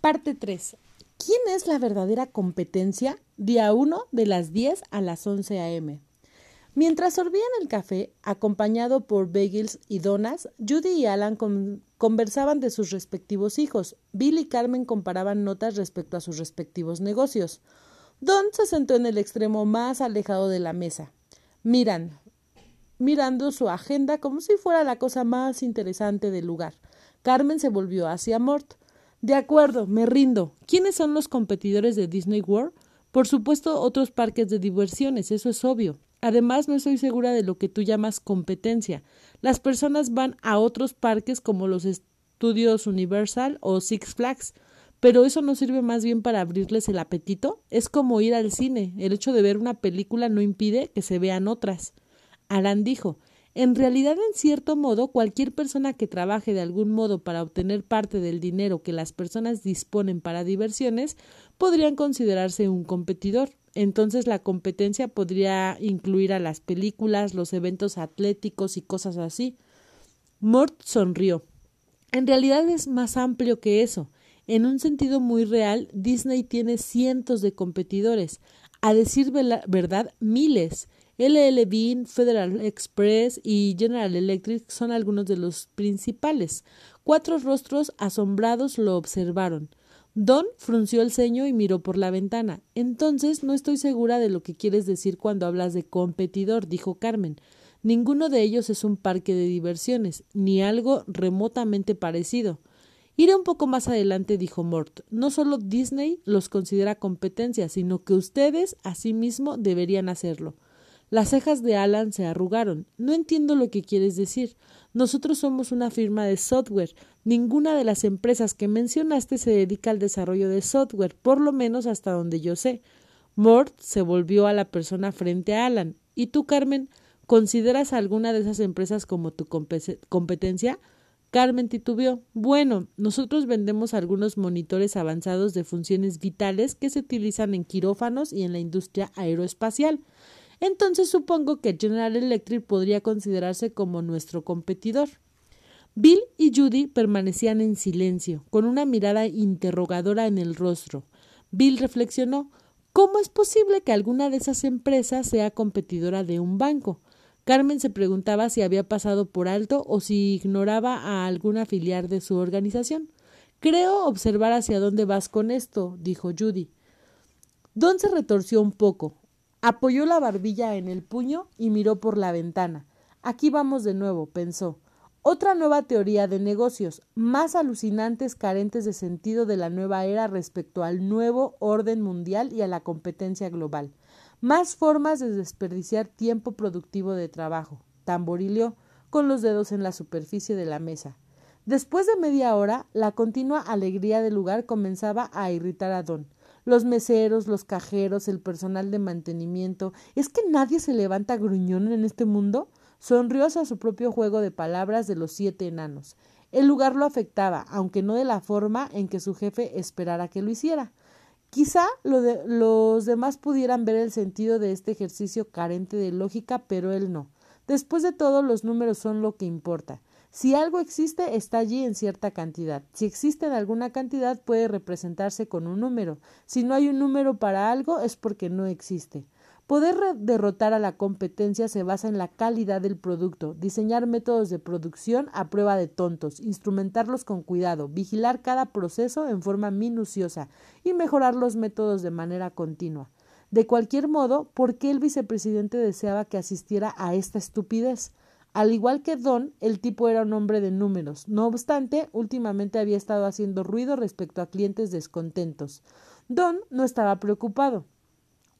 Parte 3. ¿Quién es la verdadera competencia? Día 1 de las 10 a las 11 a.m. Mientras sorbían el café, acompañado por bagels y donas, Judy y Alan conversaban de sus respectivos hijos. Bill y Carmen comparaban notas respecto a sus respectivos negocios. Don se sentó en el extremo más alejado de la mesa, miran, mirando su agenda como si fuera la cosa más interesante del lugar. Carmen se volvió hacia Mort. De acuerdo, me rindo. ¿Quiénes son los competidores de Disney World? Por supuesto, otros parques de diversiones, eso es obvio. Además, no estoy segura de lo que tú llamas competencia. Las personas van a otros parques como los estudios Universal o Six Flags, pero eso no sirve más bien para abrirles el apetito. Es como ir al cine. El hecho de ver una película no impide que se vean otras. Alan dijo en realidad, en cierto modo, cualquier persona que trabaje de algún modo para obtener parte del dinero que las personas disponen para diversiones podrían considerarse un competidor. Entonces la competencia podría incluir a las películas, los eventos atléticos y cosas así. Mort sonrió. En realidad es más amplio que eso. En un sentido muy real, Disney tiene cientos de competidores, a decir verdad, miles. LL Bean, Federal Express y General Electric son algunos de los principales. Cuatro rostros asombrados lo observaron. Don frunció el ceño y miró por la ventana. Entonces no estoy segura de lo que quieres decir cuando hablas de competidor, dijo Carmen. Ninguno de ellos es un parque de diversiones, ni algo remotamente parecido. Iré un poco más adelante, dijo Mort. No solo Disney los considera competencia, sino que ustedes asimismo deberían hacerlo. Las cejas de Alan se arrugaron. No entiendo lo que quieres decir. Nosotros somos una firma de software. Ninguna de las empresas que mencionaste se dedica al desarrollo de software, por lo menos hasta donde yo sé. Mort se volvió a la persona frente a Alan. ¿Y tú, Carmen, consideras alguna de esas empresas como tu competencia? Carmen titubeó. Bueno, nosotros vendemos algunos monitores avanzados de funciones vitales que se utilizan en quirófanos y en la industria aeroespacial entonces supongo que General Electric podría considerarse como nuestro competidor. Bill y Judy permanecían en silencio, con una mirada interrogadora en el rostro. Bill reflexionó ¿Cómo es posible que alguna de esas empresas sea competidora de un banco? Carmen se preguntaba si había pasado por alto o si ignoraba a alguna filial de su organización. Creo observar hacia dónde vas con esto, dijo Judy. Don se retorció un poco. Apoyó la barbilla en el puño y miró por la ventana. Aquí vamos de nuevo, pensó. Otra nueva teoría de negocios, más alucinantes, carentes de sentido de la nueva era respecto al nuevo orden mundial y a la competencia global. Más formas de desperdiciar tiempo productivo de trabajo. Tamborileó, con los dedos en la superficie de la mesa. Después de media hora, la continua alegría del lugar comenzaba a irritar a Don los meseros, los cajeros, el personal de mantenimiento. ¿Es que nadie se levanta gruñón en este mundo? Sonrió a su propio juego de palabras de los siete enanos. El lugar lo afectaba, aunque no de la forma en que su jefe esperara que lo hiciera. Quizá los demás pudieran ver el sentido de este ejercicio carente de lógica, pero él no. Después de todo, los números son lo que importa. Si algo existe, está allí en cierta cantidad. Si existe en alguna cantidad, puede representarse con un número. Si no hay un número para algo, es porque no existe. Poder derrotar a la competencia se basa en la calidad del producto, diseñar métodos de producción a prueba de tontos, instrumentarlos con cuidado, vigilar cada proceso en forma minuciosa y mejorar los métodos de manera continua. De cualquier modo, ¿por qué el vicepresidente deseaba que asistiera a esta estupidez? Al igual que Don, el tipo era un hombre de números. No obstante, últimamente había estado haciendo ruido respecto a clientes descontentos. Don no estaba preocupado.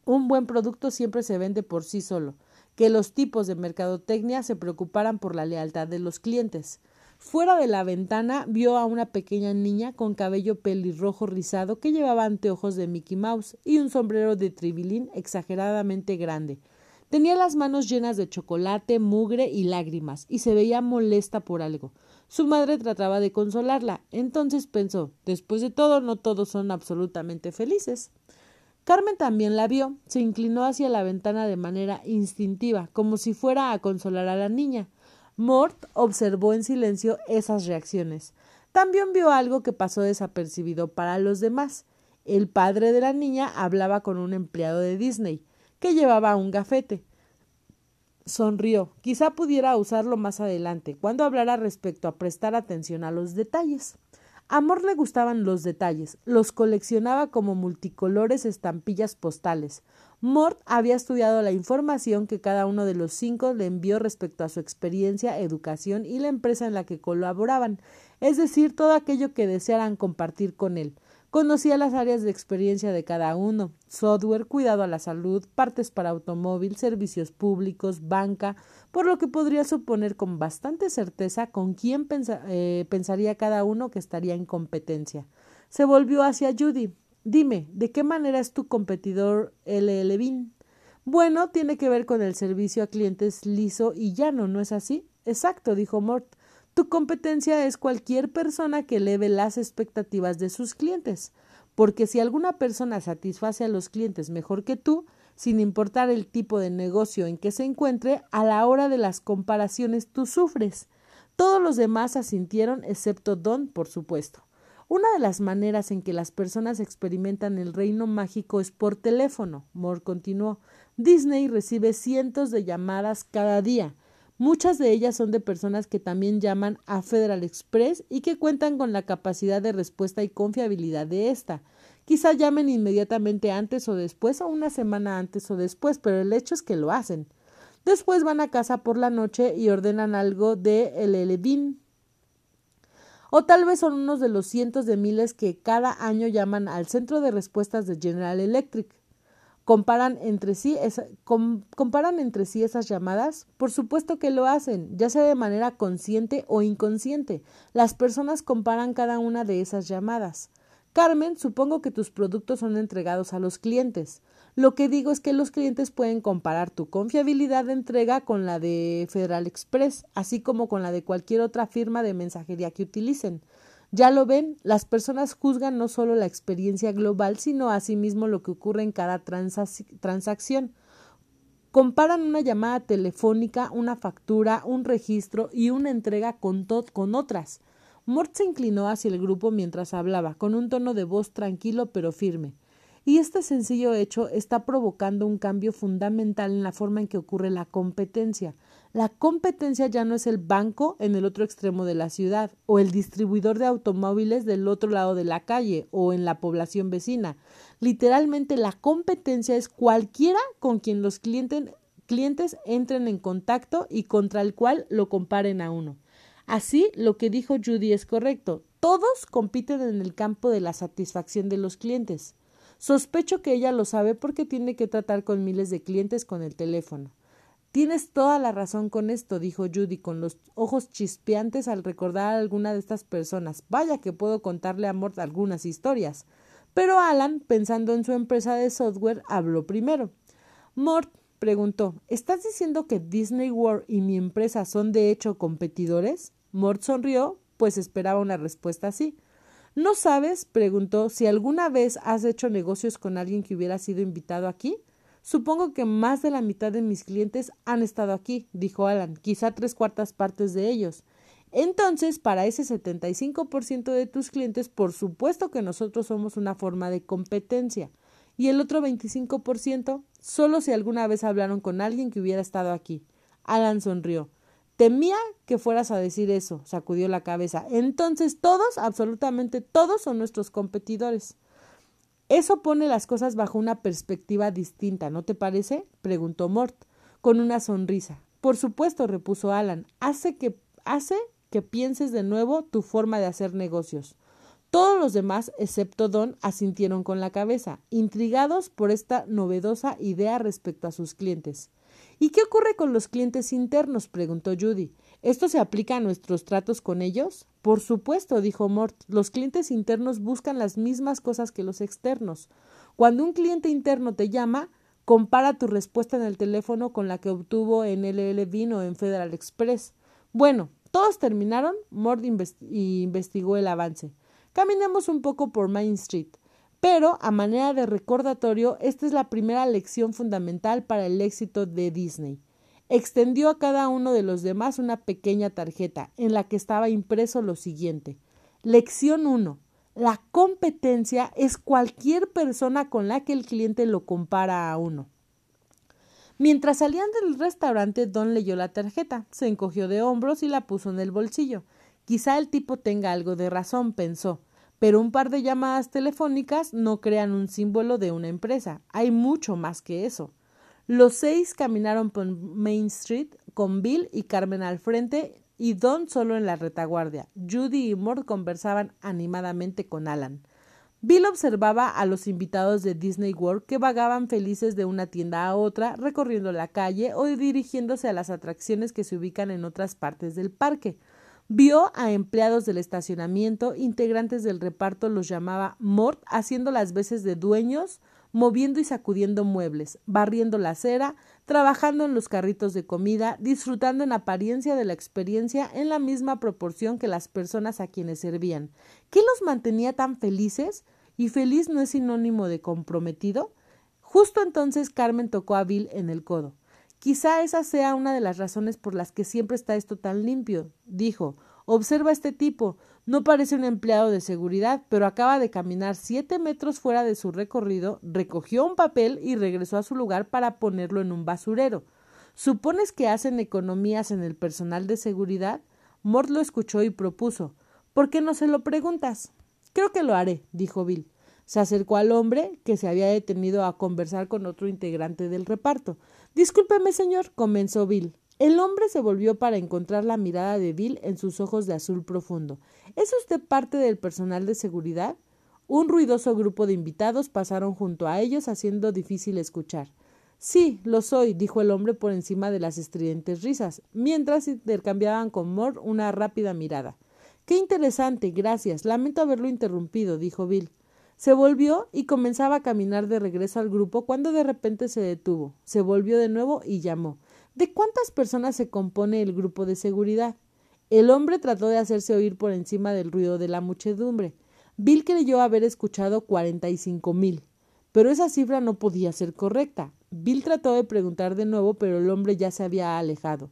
Un buen producto siempre se vende por sí solo. Que los tipos de mercadotecnia se preocuparan por la lealtad de los clientes. Fuera de la ventana vio a una pequeña niña con cabello pelirrojo rizado que llevaba anteojos de Mickey Mouse y un sombrero de tribilín exageradamente grande. Tenía las manos llenas de chocolate, mugre y lágrimas, y se veía molesta por algo. Su madre trataba de consolarla. Entonces pensó después de todo, no todos son absolutamente felices. Carmen también la vio, se inclinó hacia la ventana de manera instintiva, como si fuera a consolar a la niña. Mort observó en silencio esas reacciones. también vio algo que pasó desapercibido para los demás. El padre de la niña hablaba con un empleado de Disney, que llevaba un gafete. Sonrió. Quizá pudiera usarlo más adelante, cuando hablara respecto a prestar atención a los detalles. A Mort le gustaban los detalles, los coleccionaba como multicolores estampillas postales. Mort había estudiado la información que cada uno de los cinco le envió respecto a su experiencia, educación y la empresa en la que colaboraban, es decir, todo aquello que desearan compartir con él. Conocía las áreas de experiencia de cada uno software, cuidado a la salud, partes para automóvil, servicios públicos, banca, por lo que podría suponer con bastante certeza con quién eh, pensaría cada uno que estaría en competencia. Se volvió hacia Judy. Dime, ¿de qué manera es tu competidor LL? Bueno, tiene que ver con el servicio a clientes liso y llano, ¿no es así? Exacto, dijo Mort. Tu competencia es cualquier persona que eleve las expectativas de sus clientes, porque si alguna persona satisface a los clientes mejor que tú, sin importar el tipo de negocio en que se encuentre, a la hora de las comparaciones tú sufres. Todos los demás asintieron, excepto Don, por supuesto. Una de las maneras en que las personas experimentan el reino mágico es por teléfono. Moore continuó. Disney recibe cientos de llamadas cada día. Muchas de ellas son de personas que también llaman a Federal Express y que cuentan con la capacidad de respuesta y confiabilidad de esta. Quizá llamen inmediatamente antes o después o una semana antes o después, pero el hecho es que lo hacen. Después van a casa por la noche y ordenan algo de el O tal vez son unos de los cientos de miles que cada año llaman al centro de respuestas de General Electric comparan entre sí comparan entre sí esas llamadas? Por supuesto que lo hacen, ya sea de manera consciente o inconsciente. Las personas comparan cada una de esas llamadas. Carmen, supongo que tus productos son entregados a los clientes. Lo que digo es que los clientes pueden comparar tu confiabilidad de entrega con la de Federal Express, así como con la de cualquier otra firma de mensajería que utilicen. Ya lo ven, las personas juzgan no solo la experiencia global, sino asimismo lo que ocurre en cada transacción. Comparan una llamada telefónica, una factura, un registro y una entrega con, con otras. Mort se inclinó hacia el grupo mientras hablaba, con un tono de voz tranquilo pero firme. Y este sencillo hecho está provocando un cambio fundamental en la forma en que ocurre la competencia. La competencia ya no es el banco en el otro extremo de la ciudad, o el distribuidor de automóviles del otro lado de la calle, o en la población vecina. Literalmente la competencia es cualquiera con quien los clientes, entren en contacto y contra el cual lo comparen a uno. Así, lo que dijo Judy es correcto. Todos compiten en el campo de la satisfacción de los clientes. Sospecho que ella lo sabe porque tiene que tratar con miles de clientes con el teléfono. Tienes toda la razón con esto, dijo Judy con los ojos chispeantes al recordar a alguna de estas personas. Vaya que puedo contarle a Mort algunas historias. Pero Alan, pensando en su empresa de software, habló primero. Mort preguntó ¿Estás diciendo que Disney World y mi empresa son de hecho competidores? Mort sonrió, pues esperaba una respuesta así. ¿No sabes? preguntó si alguna vez has hecho negocios con alguien que hubiera sido invitado aquí. Supongo que más de la mitad de mis clientes han estado aquí, dijo Alan, quizá tres cuartas partes de ellos. Entonces, para ese 75% de tus clientes, por supuesto que nosotros somos una forma de competencia. Y el otro 25%, solo si alguna vez hablaron con alguien que hubiera estado aquí. Alan sonrió. Temía que fueras a decir eso, sacudió la cabeza. Entonces todos, absolutamente todos, son nuestros competidores. Eso pone las cosas bajo una perspectiva distinta, ¿no te parece? preguntó Mort, con una sonrisa. Por supuesto, repuso Alan, hace que hace que pienses de nuevo tu forma de hacer negocios. Todos los demás, excepto Don, asintieron con la cabeza, intrigados por esta novedosa idea respecto a sus clientes. ¿Y qué ocurre con los clientes internos? preguntó Judy. ¿Esto se aplica a nuestros tratos con ellos? Por supuesto, dijo Mort. Los clientes internos buscan las mismas cosas que los externos. Cuando un cliente interno te llama, compara tu respuesta en el teléfono con la que obtuvo en LL Bean o en Federal Express. Bueno, todos terminaron. Mort investigó el avance. Caminemos un poco por Main Street. Pero, a manera de recordatorio, esta es la primera lección fundamental para el éxito de Disney. Extendió a cada uno de los demás una pequeña tarjeta en la que estaba impreso lo siguiente Lección 1. La competencia es cualquier persona con la que el cliente lo compara a uno. Mientras salían del restaurante, Don leyó la tarjeta, se encogió de hombros y la puso en el bolsillo. Quizá el tipo tenga algo de razón, pensó, pero un par de llamadas telefónicas no crean un símbolo de una empresa. Hay mucho más que eso. Los seis caminaron por Main Street con Bill y Carmen al frente y Don solo en la retaguardia. Judy y Mort conversaban animadamente con Alan. Bill observaba a los invitados de Disney World que vagaban felices de una tienda a otra, recorriendo la calle o dirigiéndose a las atracciones que se ubican en otras partes del parque. Vio a empleados del estacionamiento, integrantes del reparto los llamaba Mort, haciendo las veces de dueños, moviendo y sacudiendo muebles, barriendo la acera, trabajando en los carritos de comida, disfrutando en apariencia de la experiencia en la misma proporción que las personas a quienes servían. ¿Qué los mantenía tan felices? ¿Y feliz no es sinónimo de comprometido? Justo entonces Carmen tocó a Bill en el codo. Quizá esa sea una de las razones por las que siempre está esto tan limpio, dijo. Observa este tipo. No parece un empleado de seguridad, pero acaba de caminar siete metros fuera de su recorrido, recogió un papel y regresó a su lugar para ponerlo en un basurero. ¿Supones que hacen economías en el personal de seguridad? Mort lo escuchó y propuso. ¿Por qué no se lo preguntas? Creo que lo haré, dijo Bill. Se acercó al hombre, que se había detenido a conversar con otro integrante del reparto. Discúlpeme, señor, comenzó Bill. El hombre se volvió para encontrar la mirada de Bill en sus ojos de azul profundo. ¿Es usted parte del personal de seguridad? Un ruidoso grupo de invitados pasaron junto a ellos, haciendo difícil escuchar. Sí, lo soy, dijo el hombre por encima de las estridentes risas, mientras intercambiaban con Moore una rápida mirada. Qué interesante, gracias. Lamento haberlo interrumpido, dijo Bill. Se volvió y comenzaba a caminar de regreso al grupo cuando de repente se detuvo. Se volvió de nuevo y llamó. ¿De cuántas personas se compone el grupo de seguridad? El hombre trató de hacerse oír por encima del ruido de la muchedumbre. Bill creyó haber escuchado cuarenta y cinco mil. Pero esa cifra no podía ser correcta. Bill trató de preguntar de nuevo, pero el hombre ya se había alejado.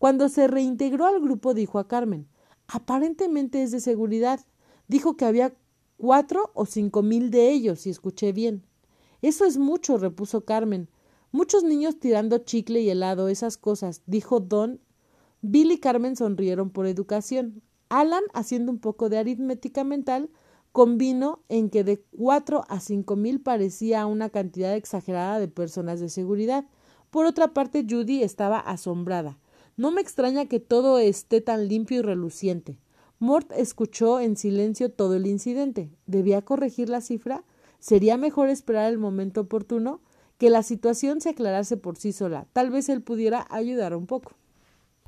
Cuando se reintegró al grupo, dijo a Carmen Aparentemente es de seguridad. Dijo que había cuatro o cinco mil de ellos, si escuché bien. Eso es mucho, repuso Carmen. Muchos niños tirando chicle y helado, esas cosas, dijo Don. Bill y Carmen sonrieron por educación. Alan, haciendo un poco de aritmética mental, convino en que de cuatro a cinco mil parecía una cantidad exagerada de personas de seguridad. Por otra parte, Judy estaba asombrada. No me extraña que todo esté tan limpio y reluciente. Mort escuchó en silencio todo el incidente. ¿Debía corregir la cifra? ¿Sería mejor esperar el momento oportuno? Que la situación se aclarase por sí sola. Tal vez él pudiera ayudar un poco.